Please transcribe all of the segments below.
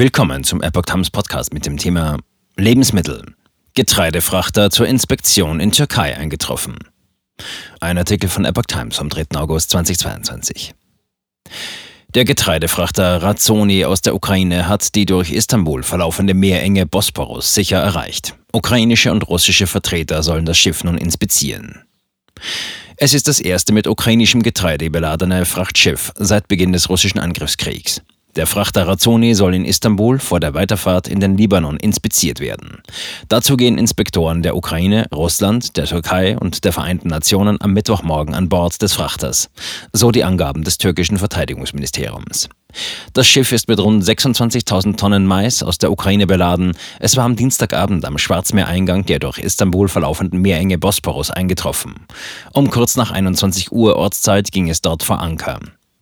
Willkommen zum Epoch Times Podcast mit dem Thema Lebensmittel. Getreidefrachter zur Inspektion in Türkei eingetroffen. Ein Artikel von Epoch Times vom 3. August 2022. Der Getreidefrachter Razzoni aus der Ukraine hat die durch Istanbul verlaufende Meerenge Bosporus sicher erreicht. Ukrainische und russische Vertreter sollen das Schiff nun inspizieren. Es ist das erste mit ukrainischem Getreide beladene Frachtschiff seit Beginn des russischen Angriffskriegs. Der Frachter Razzoni soll in Istanbul vor der Weiterfahrt in den Libanon inspiziert werden. Dazu gehen Inspektoren der Ukraine, Russland, der Türkei und der Vereinten Nationen am Mittwochmorgen an Bord des Frachters. So die Angaben des türkischen Verteidigungsministeriums. Das Schiff ist mit rund 26.000 Tonnen Mais aus der Ukraine beladen. Es war am Dienstagabend am Schwarzmeereingang der durch Istanbul verlaufenden Meerenge Bosporus eingetroffen. Um kurz nach 21 Uhr Ortszeit ging es dort vor Anker.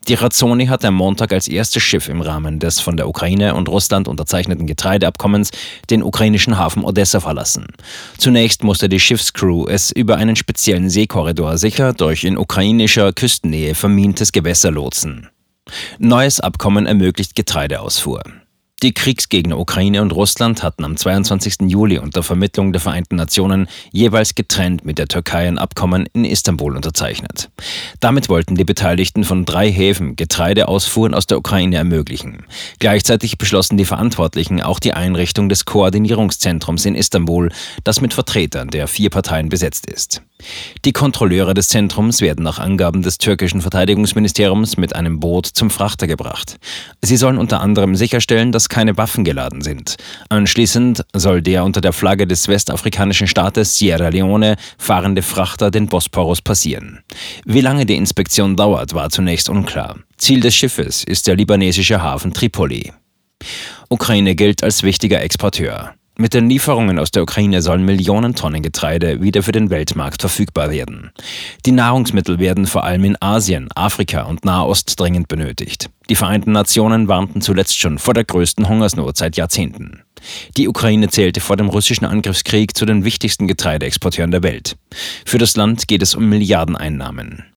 Die Razzoni hat am Montag als erstes Schiff im Rahmen des von der Ukraine und Russland unterzeichneten Getreideabkommens den ukrainischen Hafen Odessa verlassen. Zunächst musste die Schiffscrew es über einen speziellen Seekorridor sicher durch in ukrainischer Küstennähe vermintes Gewässer lotsen. Neues Abkommen ermöglicht Getreideausfuhr. Die Kriegsgegner Ukraine und Russland hatten am 22. Juli unter Vermittlung der Vereinten Nationen jeweils getrennt mit der Türkei ein Abkommen in Istanbul unterzeichnet. Damit wollten die Beteiligten von drei Häfen Getreideausfuhren aus der Ukraine ermöglichen. Gleichzeitig beschlossen die Verantwortlichen auch die Einrichtung des Koordinierungszentrums in Istanbul, das mit Vertretern der vier Parteien besetzt ist. Die Kontrolleure des Zentrums werden nach Angaben des türkischen Verteidigungsministeriums mit einem Boot zum Frachter gebracht. Sie sollen unter anderem sicherstellen, dass keine Waffen geladen sind. Anschließend soll der unter der Flagge des westafrikanischen Staates Sierra Leone fahrende Frachter den Bosporus passieren. Wie lange die Inspektion dauert, war zunächst unklar. Ziel des Schiffes ist der libanesische Hafen Tripoli. Ukraine gilt als wichtiger Exporteur. Mit den Lieferungen aus der Ukraine sollen Millionen Tonnen Getreide wieder für den Weltmarkt verfügbar werden. Die Nahrungsmittel werden vor allem in Asien, Afrika und Nahost dringend benötigt. Die Vereinten Nationen warnten zuletzt schon vor der größten Hungersnot seit Jahrzehnten. Die Ukraine zählte vor dem russischen Angriffskrieg zu den wichtigsten Getreideexporteuren der Welt. Für das Land geht es um Milliardeneinnahmen.